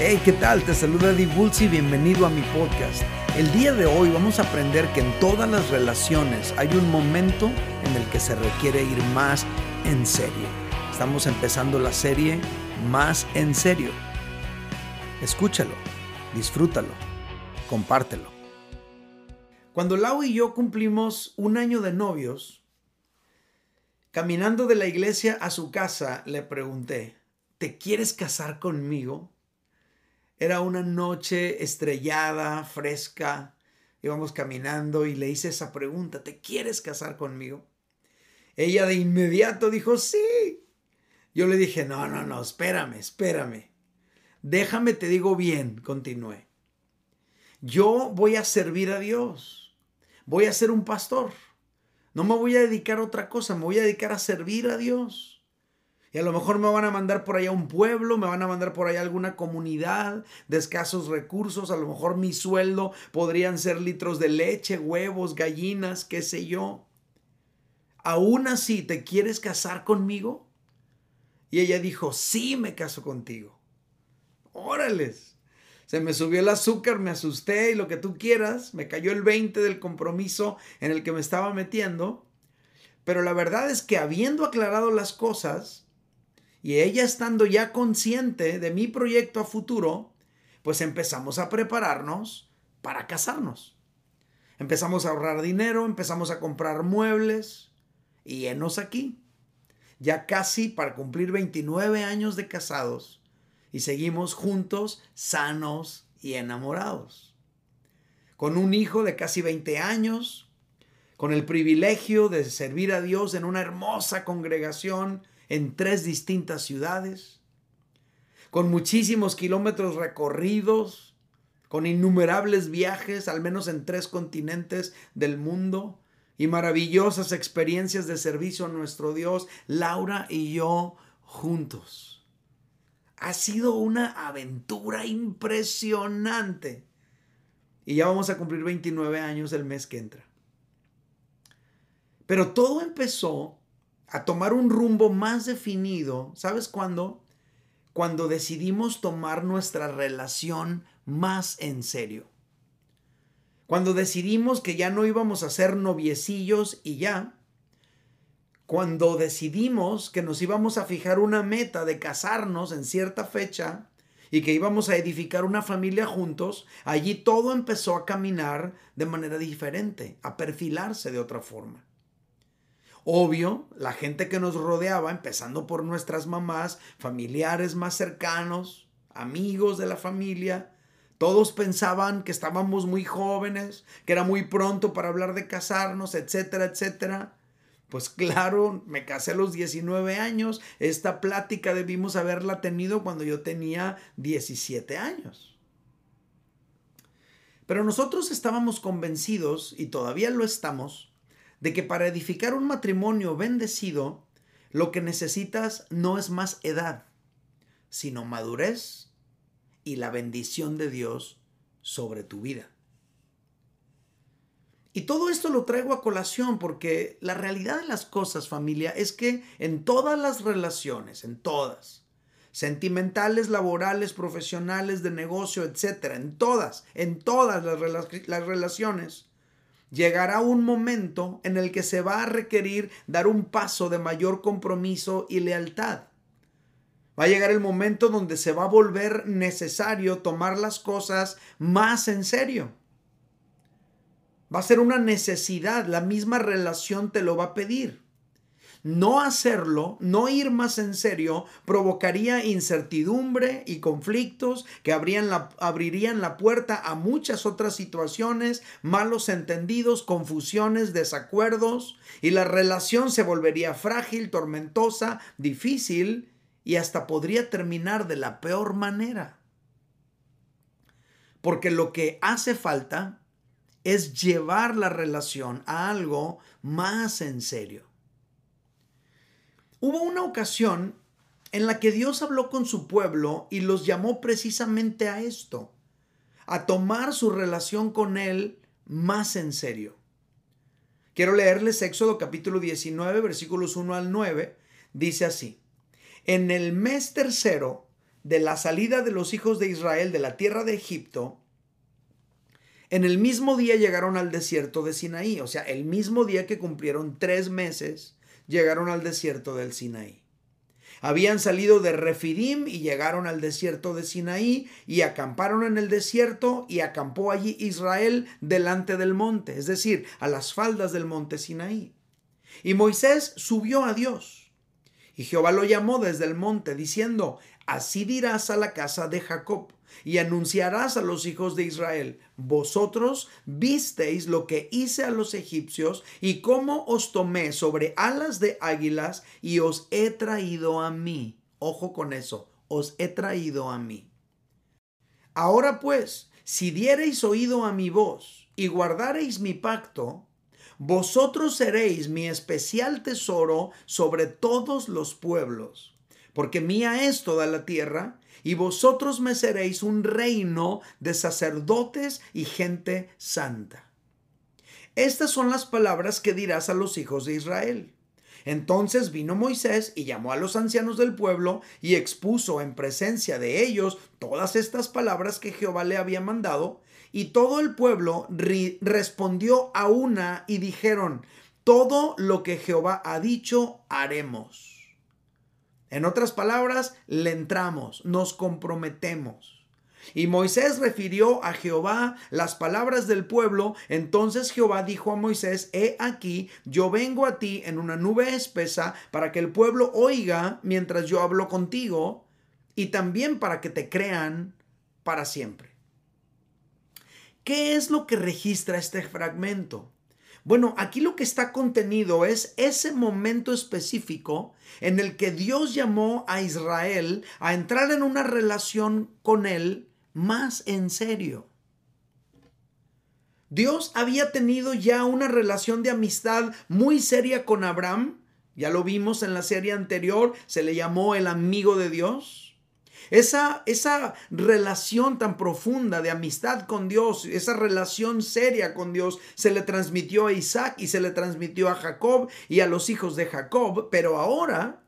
Hey, ¿qué tal? Te saluda Divulsi y bienvenido a mi podcast. El día de hoy vamos a aprender que en todas las relaciones hay un momento en el que se requiere ir más en serio. Estamos empezando la serie Más en serio. Escúchalo, disfrútalo, compártelo. Cuando Lau y yo cumplimos un año de novios, caminando de la iglesia a su casa, le pregunté, ¿te quieres casar conmigo? Era una noche estrellada, fresca. Íbamos caminando y le hice esa pregunta, ¿te quieres casar conmigo? Ella de inmediato dijo, sí. Yo le dije, no, no, no, espérame, espérame. Déjame, te digo bien, continué. Yo voy a servir a Dios. Voy a ser un pastor. No me voy a dedicar a otra cosa, me voy a dedicar a servir a Dios. Y a lo mejor me van a mandar por allá a un pueblo, me van a mandar por allá a alguna comunidad de escasos recursos. A lo mejor mi sueldo podrían ser litros de leche, huevos, gallinas, qué sé yo. Aún así, ¿te quieres casar conmigo? Y ella dijo, sí, me caso contigo. Órales. Se me subió el azúcar, me asusté y lo que tú quieras. Me cayó el 20 del compromiso en el que me estaba metiendo. Pero la verdad es que habiendo aclarado las cosas, y ella estando ya consciente de mi proyecto a futuro, pues empezamos a prepararnos para casarnos. Empezamos a ahorrar dinero, empezamos a comprar muebles y enos aquí. Ya casi para cumplir 29 años de casados y seguimos juntos, sanos y enamorados. Con un hijo de casi 20 años, con el privilegio de servir a Dios en una hermosa congregación en tres distintas ciudades, con muchísimos kilómetros recorridos, con innumerables viajes, al menos en tres continentes del mundo, y maravillosas experiencias de servicio a nuestro Dios, Laura y yo juntos. Ha sido una aventura impresionante. Y ya vamos a cumplir 29 años el mes que entra. Pero todo empezó a tomar un rumbo más definido. ¿Sabes cuándo? Cuando decidimos tomar nuestra relación más en serio. Cuando decidimos que ya no íbamos a ser noviecillos y ya. Cuando decidimos que nos íbamos a fijar una meta de casarnos en cierta fecha y que íbamos a edificar una familia juntos, allí todo empezó a caminar de manera diferente, a perfilarse de otra forma. Obvio, la gente que nos rodeaba, empezando por nuestras mamás, familiares más cercanos, amigos de la familia, todos pensaban que estábamos muy jóvenes, que era muy pronto para hablar de casarnos, etcétera, etcétera. Pues claro, me casé a los 19 años. Esta plática debimos haberla tenido cuando yo tenía 17 años. Pero nosotros estábamos convencidos, y todavía lo estamos, de que para edificar un matrimonio bendecido, lo que necesitas no es más edad, sino madurez y la bendición de Dios sobre tu vida. Y todo esto lo traigo a colación porque la realidad de las cosas, familia, es que en todas las relaciones, en todas, sentimentales, laborales, profesionales, de negocio, etcétera, en todas, en todas las, las relaciones, llegará un momento en el que se va a requerir dar un paso de mayor compromiso y lealtad. Va a llegar el momento donde se va a volver necesario tomar las cosas más en serio. Va a ser una necesidad, la misma relación te lo va a pedir. No hacerlo, no ir más en serio, provocaría incertidumbre y conflictos que abrirían la puerta a muchas otras situaciones, malos entendidos, confusiones, desacuerdos, y la relación se volvería frágil, tormentosa, difícil y hasta podría terminar de la peor manera. Porque lo que hace falta es llevar la relación a algo más en serio. Hubo una ocasión en la que Dios habló con su pueblo y los llamó precisamente a esto, a tomar su relación con Él más en serio. Quiero leerles Éxodo capítulo 19, versículos 1 al 9. Dice así, en el mes tercero de la salida de los hijos de Israel de la tierra de Egipto, en el mismo día llegaron al desierto de Sinaí, o sea, el mismo día que cumplieron tres meses, llegaron al desierto del Sinaí. Habían salido de Refidim y llegaron al desierto de Sinaí y acamparon en el desierto y acampó allí Israel delante del monte, es decir, a las faldas del monte Sinaí. Y Moisés subió a Dios. Y Jehová lo llamó desde el monte, diciendo, Así dirás a la casa de Jacob y anunciarás a los hijos de Israel, vosotros visteis lo que hice a los egipcios y cómo os tomé sobre alas de águilas y os he traído a mí. Ojo con eso, os he traído a mí. Ahora pues, si diereis oído a mi voz y guardareis mi pacto, vosotros seréis mi especial tesoro sobre todos los pueblos, porque mía es toda la tierra y vosotros me seréis un reino de sacerdotes y gente santa. Estas son las palabras que dirás a los hijos de Israel. Entonces vino Moisés y llamó a los ancianos del pueblo y expuso en presencia de ellos todas estas palabras que Jehová le había mandado, y todo el pueblo respondió a una y dijeron, todo lo que Jehová ha dicho haremos. En otras palabras, le entramos, nos comprometemos. Y Moisés refirió a Jehová las palabras del pueblo. Entonces Jehová dijo a Moisés, He aquí, yo vengo a ti en una nube espesa para que el pueblo oiga mientras yo hablo contigo y también para que te crean para siempre. ¿Qué es lo que registra este fragmento? Bueno, aquí lo que está contenido es ese momento específico en el que Dios llamó a Israel a entrar en una relación con él más en serio. Dios había tenido ya una relación de amistad muy seria con Abraham. Ya lo vimos en la serie anterior, se le llamó el amigo de Dios. Esa, esa relación tan profunda de amistad con Dios, esa relación seria con Dios, se le transmitió a Isaac y se le transmitió a Jacob y a los hijos de Jacob, pero ahora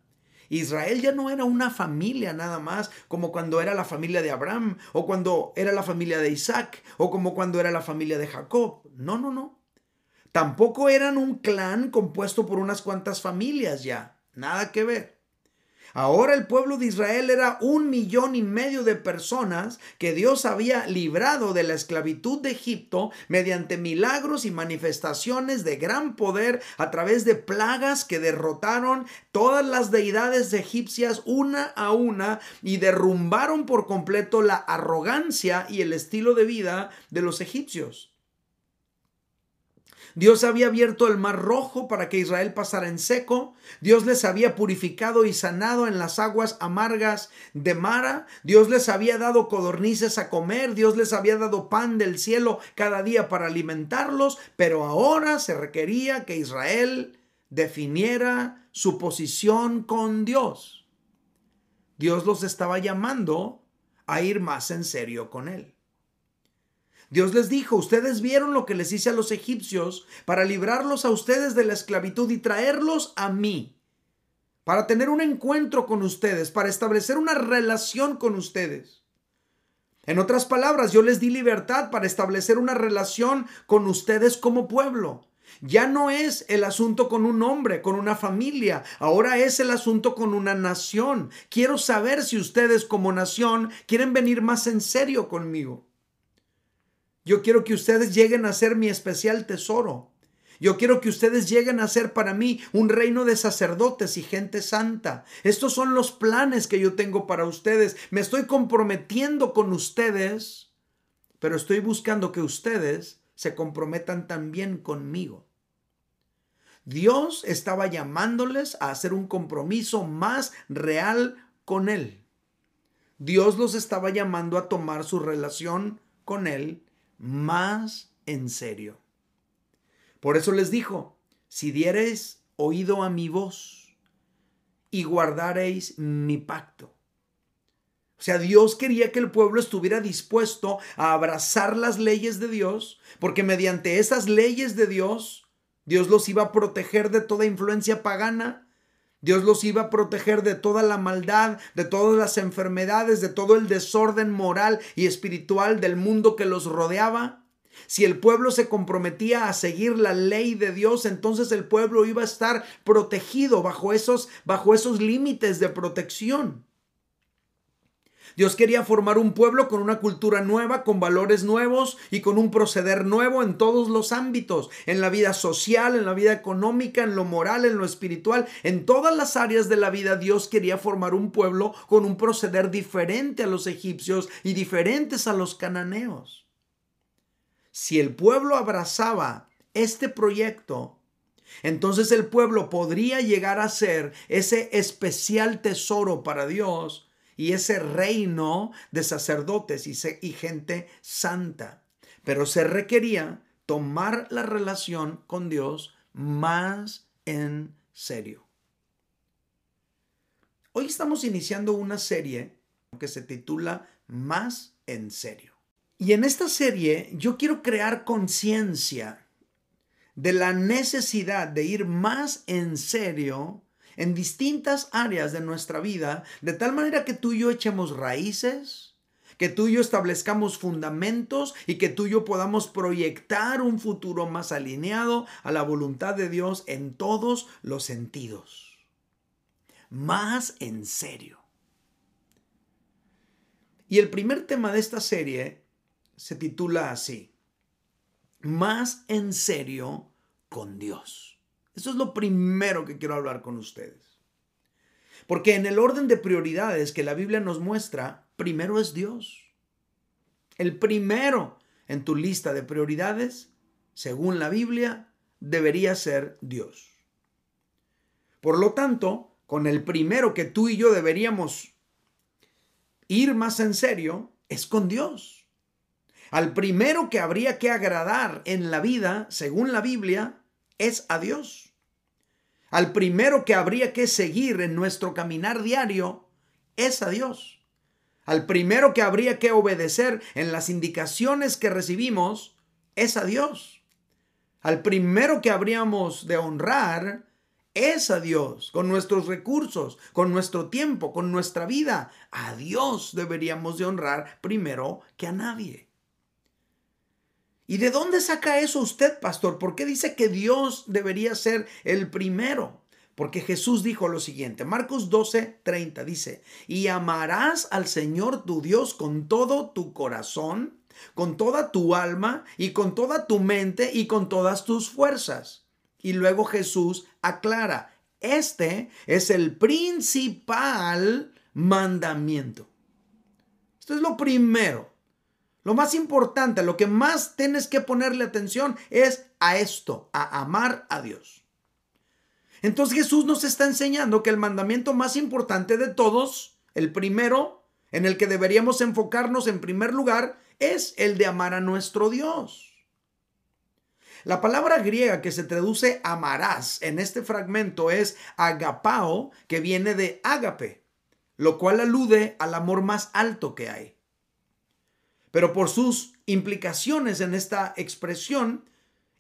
Israel ya no era una familia nada más, como cuando era la familia de Abraham, o cuando era la familia de Isaac, o como cuando era la familia de Jacob. No, no, no. Tampoco eran un clan compuesto por unas cuantas familias ya. Nada que ver. Ahora el pueblo de Israel era un millón y medio de personas que Dios había librado de la esclavitud de Egipto mediante milagros y manifestaciones de gran poder a través de plagas que derrotaron todas las deidades egipcias una a una y derrumbaron por completo la arrogancia y el estilo de vida de los egipcios. Dios había abierto el mar rojo para que Israel pasara en seco. Dios les había purificado y sanado en las aguas amargas de Mara. Dios les había dado codornices a comer. Dios les había dado pan del cielo cada día para alimentarlos. Pero ahora se requería que Israel definiera su posición con Dios. Dios los estaba llamando a ir más en serio con Él. Dios les dijo, ustedes vieron lo que les hice a los egipcios para librarlos a ustedes de la esclavitud y traerlos a mí, para tener un encuentro con ustedes, para establecer una relación con ustedes. En otras palabras, yo les di libertad para establecer una relación con ustedes como pueblo. Ya no es el asunto con un hombre, con una familia, ahora es el asunto con una nación. Quiero saber si ustedes como nación quieren venir más en serio conmigo. Yo quiero que ustedes lleguen a ser mi especial tesoro. Yo quiero que ustedes lleguen a ser para mí un reino de sacerdotes y gente santa. Estos son los planes que yo tengo para ustedes. Me estoy comprometiendo con ustedes, pero estoy buscando que ustedes se comprometan también conmigo. Dios estaba llamándoles a hacer un compromiso más real con Él. Dios los estaba llamando a tomar su relación con Él más en serio. Por eso les dijo, si diereis oído a mi voz y guardareis mi pacto. O sea, Dios quería que el pueblo estuviera dispuesto a abrazar las leyes de Dios, porque mediante esas leyes de Dios, Dios los iba a proteger de toda influencia pagana, Dios los iba a proteger de toda la maldad, de todas las enfermedades, de todo el desorden moral y espiritual del mundo que los rodeaba. Si el pueblo se comprometía a seguir la ley de Dios, entonces el pueblo iba a estar protegido bajo esos, bajo esos límites de protección. Dios quería formar un pueblo con una cultura nueva, con valores nuevos y con un proceder nuevo en todos los ámbitos, en la vida social, en la vida económica, en lo moral, en lo espiritual, en todas las áreas de la vida Dios quería formar un pueblo con un proceder diferente a los egipcios y diferentes a los cananeos. Si el pueblo abrazaba este proyecto, entonces el pueblo podría llegar a ser ese especial tesoro para Dios y ese reino de sacerdotes y, gente santa. Pero se requería tomar la relación con Dios más en serio. Hoy estamos iniciando una serie que se titula Más en serio. Y en esta serie yo quiero crear conciencia de la necesidad de ir más en serio en distintas áreas de nuestra vida, de tal manera que tú y yo echemos raíces, que tú y yo establezcamos fundamentos y que tú y yo podamos proyectar un futuro más alineado a la voluntad de Dios en todos los sentidos. Más en serio. Y el primer tema de esta serie se titula así, Más en serio con Dios. Eso es lo primero que quiero hablar con ustedes. Porque en el orden de prioridades que la Biblia nos muestra, primero es Dios. El primero en tu lista de prioridades, según la Biblia, debería ser Dios. Por lo tanto, con el primero que tú y yo deberíamos ir más en serio, es con Dios. Al primero que habría que agradar en la vida, según la Biblia, es a Dios. Al primero que habría que seguir en nuestro caminar diario es a Dios. Al primero que habría que obedecer en las indicaciones que recibimos es a Dios. Al primero que habríamos de honrar es a Dios, con nuestros recursos, con nuestro tiempo, con nuestra vida. A Dios deberíamos de honrar primero que a nadie. ¿Y de dónde saca eso usted, pastor? ¿Por qué dice que Dios debería ser el primero? Porque Jesús dijo lo siguiente, Marcos 12, 30 dice, y amarás al Señor tu Dios con todo tu corazón, con toda tu alma y con toda tu mente y con todas tus fuerzas. Y luego Jesús aclara, este es el principal mandamiento. Esto es lo primero. Lo más importante, lo que más tienes que ponerle atención es a esto, a amar a Dios. Entonces Jesús nos está enseñando que el mandamiento más importante de todos, el primero, en el que deberíamos enfocarnos en primer lugar, es el de amar a nuestro Dios. La palabra griega que se traduce amarás en este fragmento es agapao, que viene de ágape, lo cual alude al amor más alto que hay. Pero por sus implicaciones en esta expresión,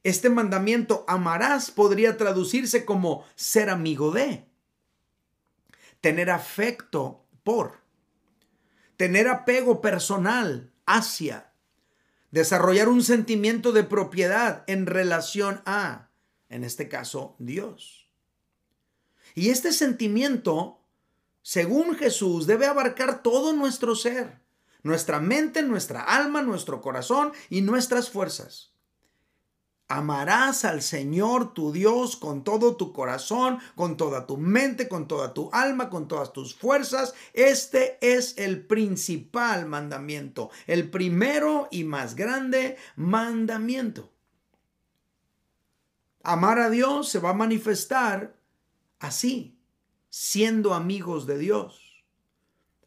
este mandamiento amarás podría traducirse como ser amigo de, tener afecto por, tener apego personal hacia, desarrollar un sentimiento de propiedad en relación a, en este caso, Dios. Y este sentimiento, según Jesús, debe abarcar todo nuestro ser nuestra mente, nuestra alma, nuestro corazón y nuestras fuerzas. Amarás al Señor tu Dios con todo tu corazón, con toda tu mente, con toda tu alma, con todas tus fuerzas. Este es el principal mandamiento, el primero y más grande mandamiento. Amar a Dios se va a manifestar así, siendo amigos de Dios.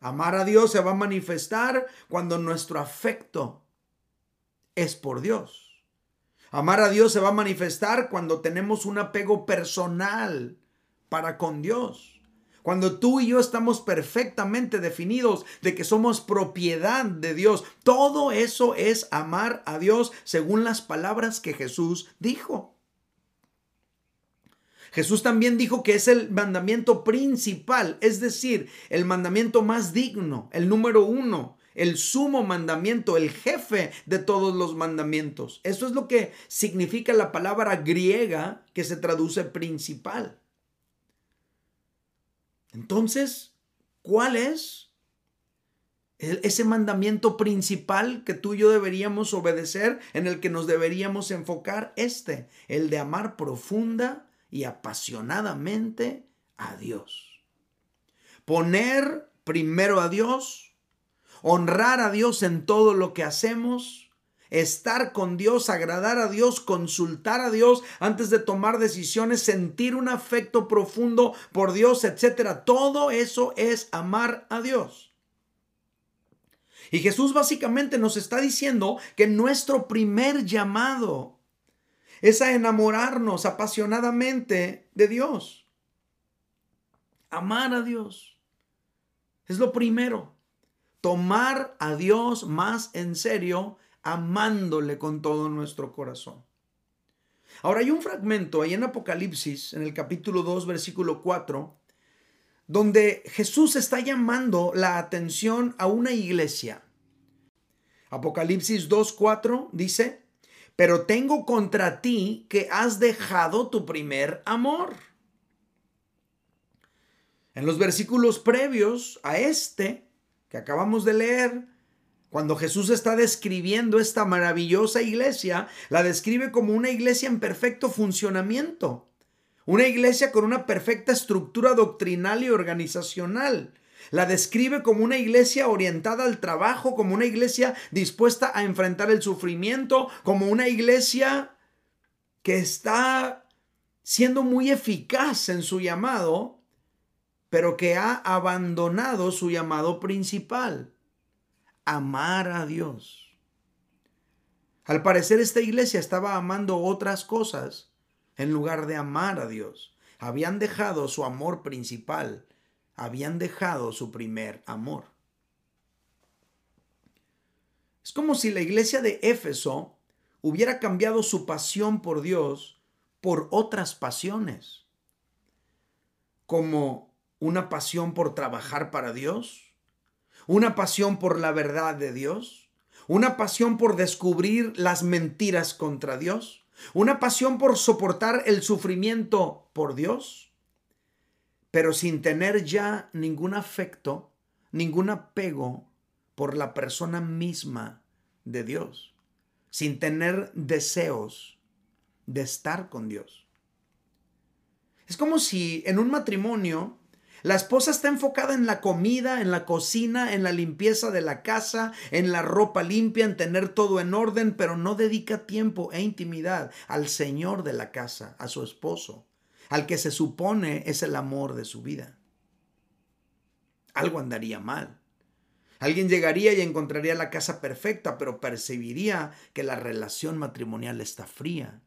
Amar a Dios se va a manifestar cuando nuestro afecto es por Dios. Amar a Dios se va a manifestar cuando tenemos un apego personal para con Dios. Cuando tú y yo estamos perfectamente definidos de que somos propiedad de Dios. Todo eso es amar a Dios según las palabras que Jesús dijo. Jesús también dijo que es el mandamiento principal, es decir, el mandamiento más digno, el número uno, el sumo mandamiento, el jefe de todos los mandamientos. Eso es lo que significa la palabra griega que se traduce principal. Entonces, ¿cuál es ese mandamiento principal que tú y yo deberíamos obedecer, en el que nos deberíamos enfocar? Este, el de amar profunda y apasionadamente a Dios. Poner primero a Dios, honrar a Dios en todo lo que hacemos, estar con Dios, agradar a Dios, consultar a Dios antes de tomar decisiones, sentir un afecto profundo por Dios, etcétera. Todo eso es amar a Dios. Y Jesús básicamente nos está diciendo que nuestro primer llamado es a enamorarnos apasionadamente de Dios. Amar a Dios. Es lo primero. Tomar a Dios más en serio, amándole con todo nuestro corazón. Ahora hay un fragmento ahí en Apocalipsis, en el capítulo 2, versículo 4, donde Jesús está llamando la atención a una iglesia. Apocalipsis 2, 4 dice, pero tengo contra ti que has dejado tu primer amor. En los versículos previos a este que acabamos de leer, cuando Jesús está describiendo esta maravillosa iglesia, la describe como una iglesia en perfecto funcionamiento, una iglesia con una perfecta estructura doctrinal y organizacional, la describe como una iglesia orientada al trabajo, como una iglesia dispuesta a enfrentar el sufrimiento, como una iglesia que está siendo muy eficaz en su llamado, pero que ha abandonado su llamado principal, amar a Dios. Al parecer esta iglesia estaba amando otras cosas en lugar de amar a Dios. Habían dejado su amor principal, habían dejado su primer amor. Es como si la iglesia de Éfeso hubiera cambiado su pasión por Dios por otras pasiones, como una pasión por trabajar para Dios, una pasión por la verdad de Dios, una pasión por descubrir las mentiras contra Dios, una pasión por soportar el sufrimiento por Dios, pero sin tener ya ningún afecto, ningún apego por la persona misma de Dios, sin tener deseos de estar con Dios. Es como si en un matrimonio la esposa está enfocada en la comida, en la cocina, en la limpieza de la casa, en la ropa limpia, en tener todo en orden, pero no dedica tiempo e intimidad al Señor de la casa, a su esposo al que se supone es el amor de su vida. Algo andaría mal. Alguien llegaría y encontraría la casa perfecta, pero percibiría que la relación matrimonial está fría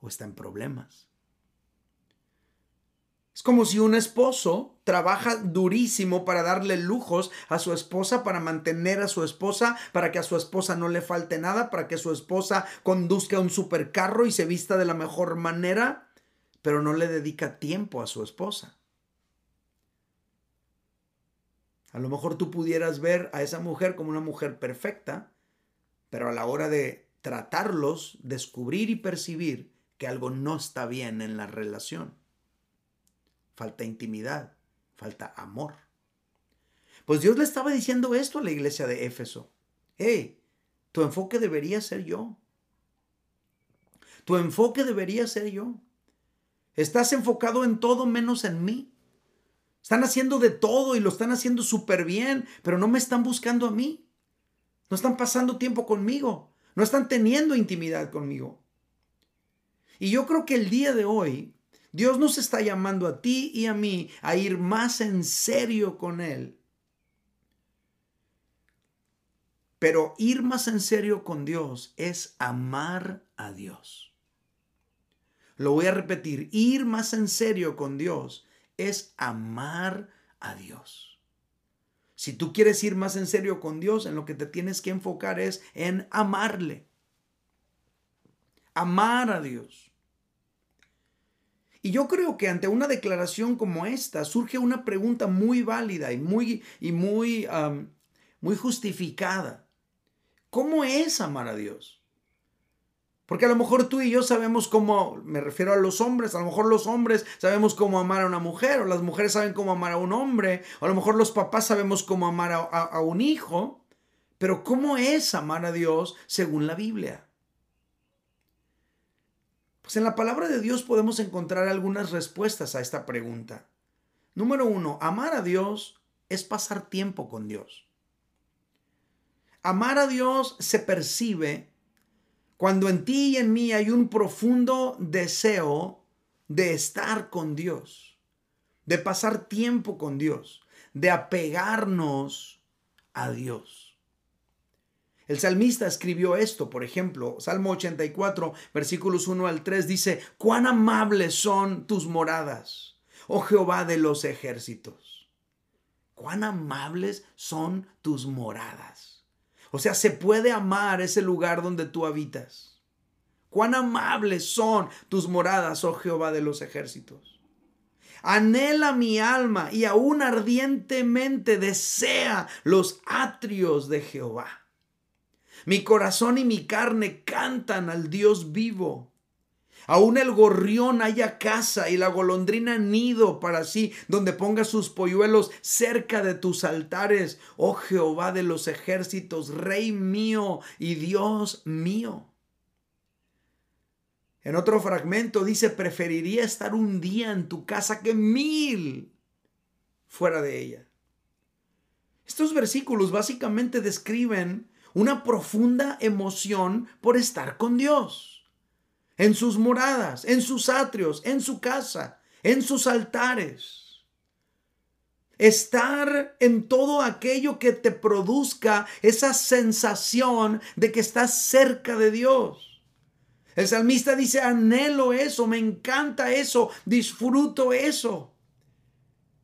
o está en problemas. Es como si un esposo trabaja durísimo para darle lujos a su esposa, para mantener a su esposa, para que a su esposa no le falte nada, para que su esposa conduzca un supercarro y se vista de la mejor manera pero no le dedica tiempo a su esposa. A lo mejor tú pudieras ver a esa mujer como una mujer perfecta, pero a la hora de tratarlos, descubrir y percibir que algo no está bien en la relación. Falta intimidad, falta amor. Pues Dios le estaba diciendo esto a la iglesia de Éfeso. Hey, tu enfoque debería ser yo. Tu enfoque debería ser yo. Estás enfocado en todo menos en mí. Están haciendo de todo y lo están haciendo súper bien, pero no me están buscando a mí. No están pasando tiempo conmigo. No están teniendo intimidad conmigo. Y yo creo que el día de hoy Dios nos está llamando a ti y a mí a ir más en serio con Él. Pero ir más en serio con Dios es amar a Dios. Lo voy a repetir, ir más en serio con Dios es amar a Dios. Si tú quieres ir más en serio con Dios, en lo que te tienes que enfocar es en amarle. Amar a Dios. Y yo creo que ante una declaración como esta surge una pregunta muy válida y muy, y muy, muy justificada. ¿Cómo es amar a Dios? Porque a lo mejor tú y yo sabemos cómo, me refiero a los hombres, a lo mejor los hombres sabemos cómo amar a una mujer, o las mujeres saben cómo amar a un hombre, o a lo mejor los papás sabemos cómo amar a, a un hijo, pero ¿cómo es amar a Dios según la Biblia? Pues en la palabra de Dios podemos encontrar algunas respuestas a esta pregunta. Número uno, amar a Dios es pasar tiempo con Dios. Amar a Dios se percibe cuando en ti y en mí hay un profundo deseo de estar con Dios, de pasar tiempo con Dios, de apegarnos a Dios. El salmista escribió esto, por ejemplo, Salmo 84, versículos 1 al 3 dice, cuán amables son tus moradas, oh Jehová de los ejércitos. Cuán amables son tus moradas. O sea, se puede amar ese lugar donde tú habitas. Cuán amables son tus moradas, oh Jehová de los ejércitos. Anhela mi alma y aún ardientemente desea los atrios de Jehová. Mi corazón y mi carne cantan al Dios vivo. Aún el gorrión haya casa y la golondrina nido para sí, donde ponga sus polluelos cerca de tus altares, oh Jehová de los ejércitos, Rey mío y Dios mío. En otro fragmento dice, preferiría estar un día en tu casa que mil fuera de ella. Estos versículos básicamente describen una profunda emoción por estar con Dios en sus moradas, en sus atrios, en su casa, en sus altares. Estar en todo aquello que te produzca esa sensación de que estás cerca de Dios. El salmista dice, anhelo eso, me encanta eso, disfruto eso.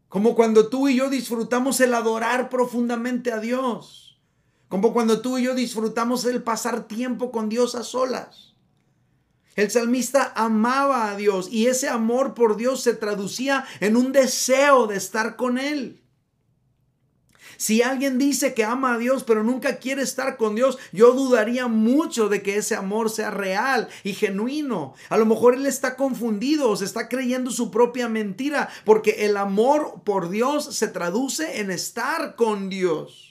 Como cuando tú y yo disfrutamos el adorar profundamente a Dios. Como cuando tú y yo disfrutamos el pasar tiempo con Dios a solas. El salmista amaba a Dios y ese amor por Dios se traducía en un deseo de estar con Él. Si alguien dice que ama a Dios pero nunca quiere estar con Dios, yo dudaría mucho de que ese amor sea real y genuino. A lo mejor él está confundido o se está creyendo su propia mentira porque el amor por Dios se traduce en estar con Dios.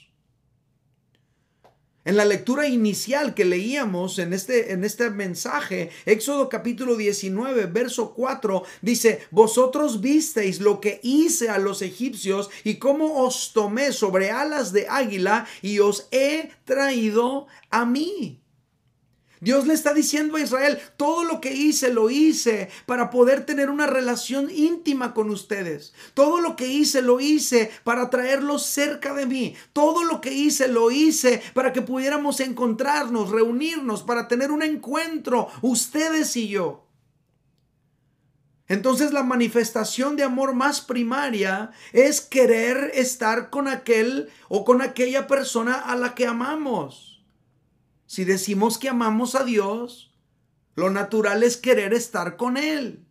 En la lectura inicial que leíamos en este, en este mensaje, Éxodo capítulo 19, verso 4, dice, vosotros visteis lo que hice a los egipcios y cómo os tomé sobre alas de águila y os he traído a mí. Dios le está diciendo a Israel, todo lo que hice lo hice para poder tener una relación íntima con ustedes. Todo lo que hice lo hice para traerlos cerca de mí. Todo lo que hice lo hice para que pudiéramos encontrarnos, reunirnos, para tener un encuentro, ustedes y yo. Entonces la manifestación de amor más primaria es querer estar con aquel o con aquella persona a la que amamos. Si decimos que amamos a Dios, lo natural es querer estar con Él.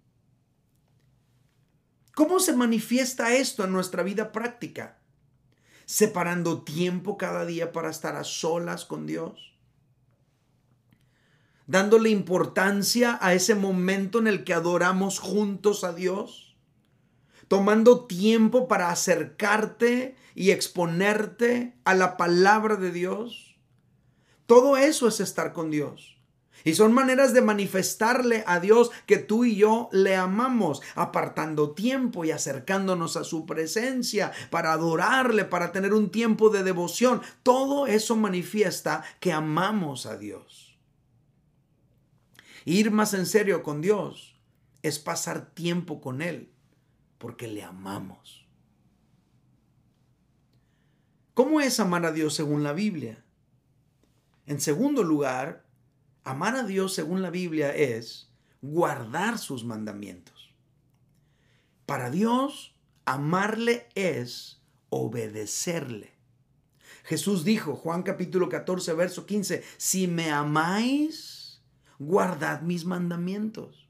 ¿Cómo se manifiesta esto en nuestra vida práctica? Separando tiempo cada día para estar a solas con Dios. Dándole importancia a ese momento en el que adoramos juntos a Dios. Tomando tiempo para acercarte y exponerte a la palabra de Dios todo eso es estar con Dios. Y son maneras de manifestarle a Dios que tú y yo le amamos, apartando tiempo y acercándonos a su presencia para adorarle, para tener un tiempo de devoción. Todo eso manifiesta que amamos a Dios. Ir más en serio con Dios es pasar tiempo con Él, porque le amamos. ¿Cómo es amar a Dios según la Biblia? En segundo lugar, amar a Dios según la Biblia es guardar sus mandamientos. Para Dios, amarle es obedecerle. Jesús dijo, Juan capítulo 14, verso 15, si me amáis, guardad mis mandamientos.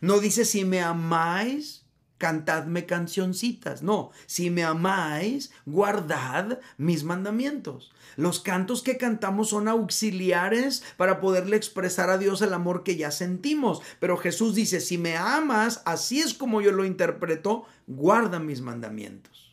No dice si me amáis, cantadme cancioncitas. No, si me amáis, guardad mis mandamientos. Los cantos que cantamos son auxiliares para poderle expresar a Dios el amor que ya sentimos. Pero Jesús dice, si me amas, así es como yo lo interpreto, guarda mis mandamientos.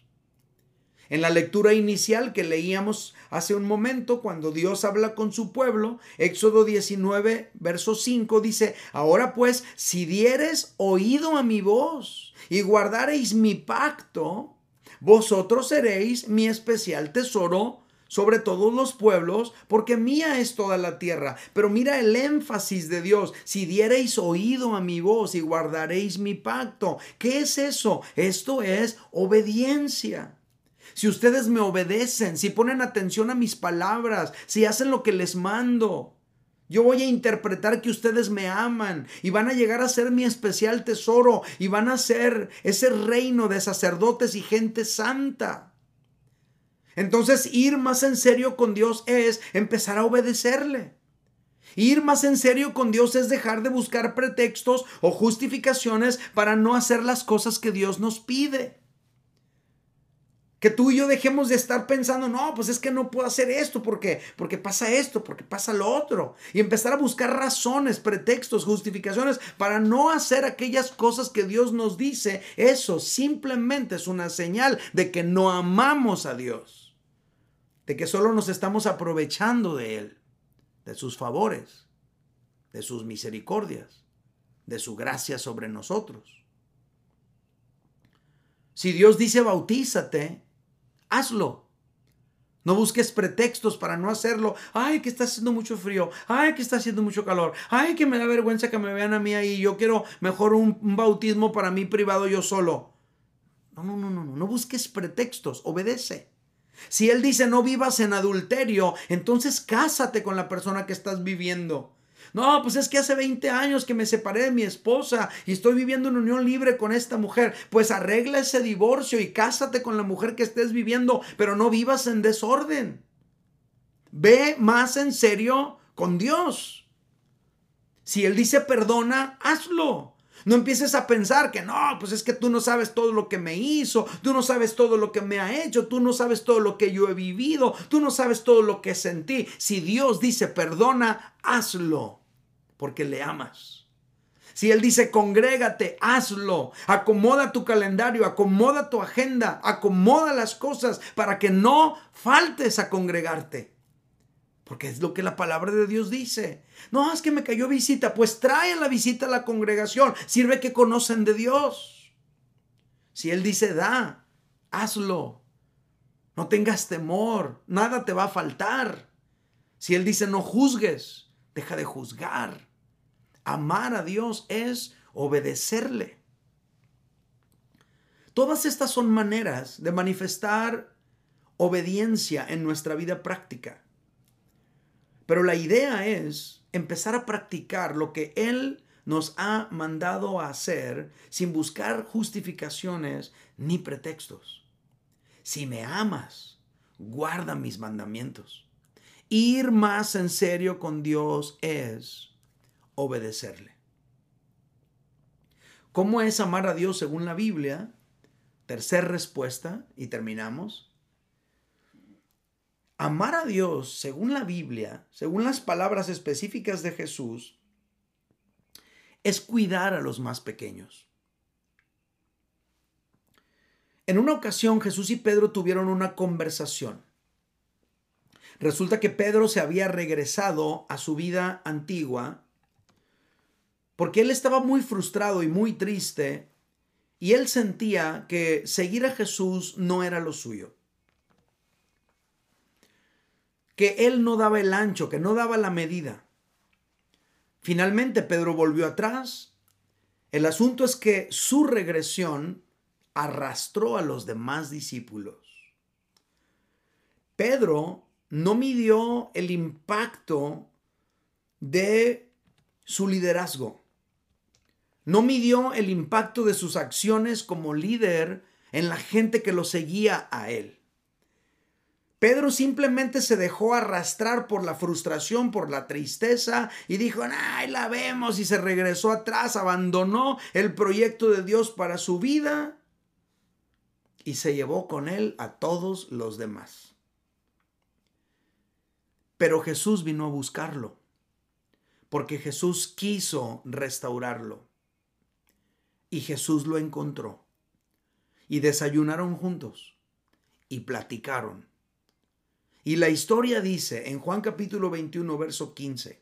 En la lectura inicial que leíamos hace un momento, cuando Dios habla con su pueblo, Éxodo 19, verso 5 dice, ahora pues, si dieres oído a mi voz y guardareis mi pacto, vosotros seréis mi especial tesoro sobre todos los pueblos, porque mía es toda la tierra. Pero mira el énfasis de Dios, si diereis oído a mi voz y guardaréis mi pacto. ¿Qué es eso? Esto es obediencia si ustedes me obedecen, si ponen atención a mis palabras, si hacen lo que les mando, yo voy a interpretar que ustedes me aman y van a llegar a ser mi especial tesoro y van a ser ese reino de sacerdotes y gente santa. Entonces ir más en serio con Dios es empezar a obedecerle. Ir más en serio con Dios es dejar de buscar pretextos o justificaciones para no hacer las cosas que Dios nos pide. Que tú y yo dejemos de estar pensando, no, pues es que no puedo hacer esto porque, porque pasa esto, porque pasa lo otro. Y empezar a buscar razones, pretextos, justificaciones para no hacer aquellas cosas que Dios nos dice. Eso simplemente es una señal de que no amamos a Dios. De que solo nos estamos aprovechando de Él, de sus favores, de sus misericordias, de su gracia sobre nosotros. Si Dios dice bautízate, hazlo. No busques pretextos para no hacerlo. Ay, que está haciendo mucho frío. Ay, que está haciendo mucho calor. Ay, que me da vergüenza que me vean a mí ahí. Yo quiero mejor un, bautismo para mí privado yo solo. No, no, no, no, no. No busques pretextos. Obedece. Si Él dice no vivas en adulterio, entonces cásate con la persona que estás viviendo. No, pues es que hace 20 años que me separé de mi esposa y estoy viviendo en unión libre con esta mujer. Pues arregla ese divorcio y cásate con la mujer que estés viviendo, pero no vivas en desorden. Ve más en serio con Dios. Si Él dice perdona, hazlo. No empieces a pensar que no, pues es que tú no sabes todo lo que me hizo, tú no sabes todo lo que me ha hecho, tú no sabes todo lo que yo he vivido, tú no sabes todo lo que sentí. Si Dios dice perdona, hazlo porque le amas. Si Él dice, congrégate, hazlo, acomoda tu calendario, acomoda tu agenda, acomoda las cosas para que no faltes a congregarte. Porque es lo que la palabra de Dios dice. No, es que me cayó visita, pues trae la visita a la congregación, sirve que conocen de Dios. Si Él dice, da, hazlo. No tengas temor, nada te va a faltar. Si Él dice, no juzgues, deja de juzgar. Amar a Dios es obedecerle. Todas estas son maneras de manifestar obediencia en nuestra vida práctica. Pero la idea es empezar a practicar lo que Él nos ha mandado a hacer sin buscar justificaciones ni pretextos. Si me amas, guarda mis mandamientos. Ir más en serio con Dios es obedecerle. ¿Cómo es amar a Dios según la Biblia? Tercer respuesta, y terminamos. Amar a Dios según la Biblia, según las palabras específicas de Jesús, es cuidar a los más pequeños. En una ocasión Jesús y Pedro tuvieron una conversación. Resulta que Pedro se había regresado a su vida antigua porque él estaba muy frustrado y muy triste y él sentía que seguir a Jesús no era lo suyo. Que él no daba el ancho, que no daba la medida. Finalmente Pedro volvió atrás. El asunto es que su regresión arrastró a los demás discípulos. Pedro no midió el impacto de su liderazgo no midió el impacto de sus acciones como líder en la gente que lo seguía a él. Pedro simplemente se dejó arrastrar por la frustración, por la tristeza y dijo, ay, la vemos y se regresó atrás, abandonó el proyecto de Dios para su vida y se llevó con él a todos los demás. Pero Jesús vino a buscarlo, porque Jesús quiso restaurarlo. Y Jesús lo encontró. Y desayunaron juntos y platicaron. Y la historia dice en Juan capítulo 21, verso 15,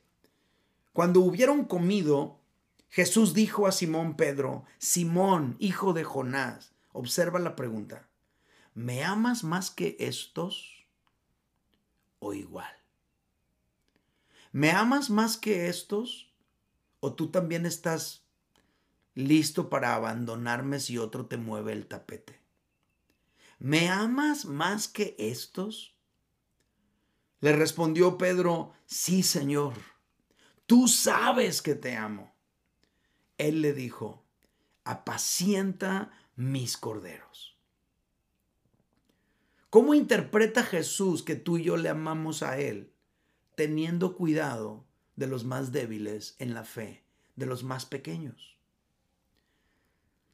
cuando hubieron comido, Jesús dijo a Simón Pedro, Simón, hijo de Jonás, observa la pregunta, ¿me amas más que estos o igual? ¿Me amas más que estos o tú también estás listo para abandonarme si otro te mueve el tapete? ¿Me amas más que estos? Le respondió Pedro, sí, Señor, tú sabes que te amo. Él le dijo, apacienta mis corderos. ¿Cómo interpreta Jesús que tú y yo le amamos a Él, teniendo cuidado de los más débiles en la fe, de los más pequeños?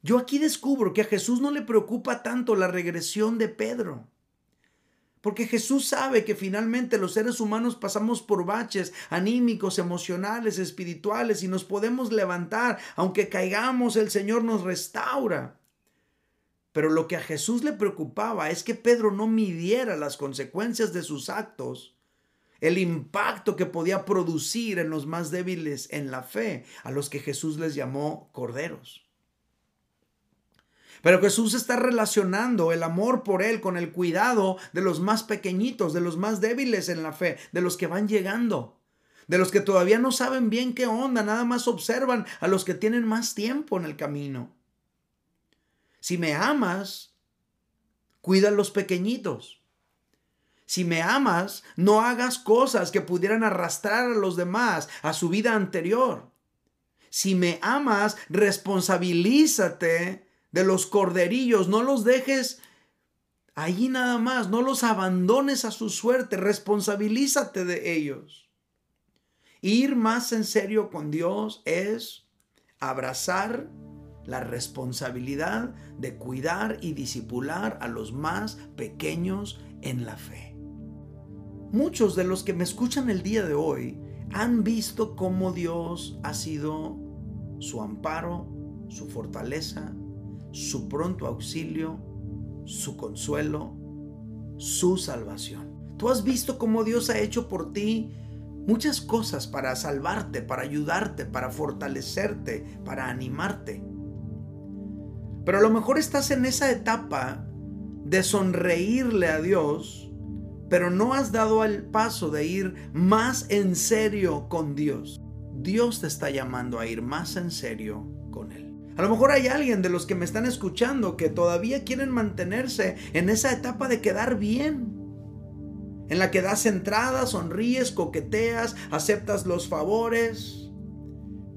Yo aquí descubro que a Jesús no le preocupa tanto la regresión de Pedro. Porque Jesús sabe que finalmente los seres humanos pasamos por baches anímicos, emocionales, espirituales y nos podemos levantar. Aunque caigamos, el Señor nos restaura. Pero lo que a Jesús le preocupaba es que Pedro no midiera las consecuencias de sus actos, el impacto que podía producir en los más débiles en la fe, a los que Jesús les llamó corderos. Pero Jesús está relacionando el amor por Él con el cuidado de los más pequeñitos, de los más débiles en la fe, de los que van llegando, de los que todavía no saben bien qué onda, nada más observan a los que tienen más tiempo en el camino. Si me amas, cuida a los pequeñitos. Si me amas, no hagas cosas que pudieran arrastrar a los demás a su vida anterior. Si me amas, responsabilízate de los corderillos, no los dejes allí nada más, no los abandones a su suerte, responsabilízate de ellos. Ir más en serio con Dios es abrazar la responsabilidad de cuidar y disipular a los más pequeños en la fe. Muchos de los que me escuchan el día de hoy han visto cómo Dios ha sido su amparo, su fortaleza, su pronto auxilio, su consuelo, su salvación. Tú has visto cómo Dios ha hecho por ti muchas cosas para salvarte, para ayudarte, para fortalecerte, para animarte. Pero a lo mejor estás en esa etapa de sonreírle a Dios, pero no has dado el paso de ir más en serio con Dios. Dios te está llamando a ir más en serio. A lo mejor hay alguien de los que me están escuchando que todavía quieren mantenerse en esa etapa de quedar bien. En la que das entrada, sonríes, coqueteas, aceptas los favores,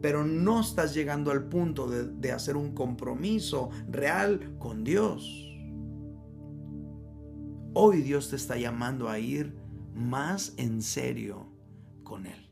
pero no estás llegando al punto de, de hacer un compromiso real con Dios. Hoy Dios te está llamando a ir más en serio con Él.